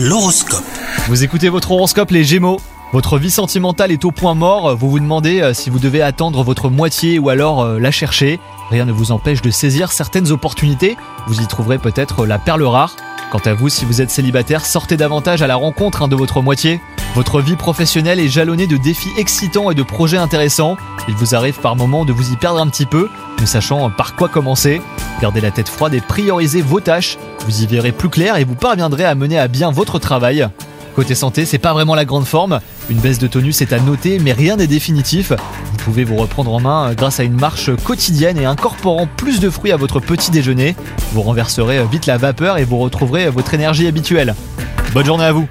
L'horoscope. Vous écoutez votre horoscope les Gémeaux votre vie sentimentale est au point mort, vous vous demandez euh, si vous devez attendre votre moitié ou alors euh, la chercher. Rien ne vous empêche de saisir certaines opportunités, vous y trouverez peut-être la perle rare. Quant à vous, si vous êtes célibataire, sortez davantage à la rencontre hein, de votre moitié. Votre vie professionnelle est jalonnée de défis excitants et de projets intéressants. Il vous arrive par moments de vous y perdre un petit peu, ne sachant par quoi commencer. Gardez la tête froide et priorisez vos tâches. Vous y verrez plus clair et vous parviendrez à mener à bien votre travail. Côté santé, c'est pas vraiment la grande forme. Une baisse de tonus est à noter, mais rien n'est définitif. Vous pouvez vous reprendre en main grâce à une marche quotidienne et incorporant plus de fruits à votre petit déjeuner. Vous renverserez vite la vapeur et vous retrouverez votre énergie habituelle. Bonne journée à vous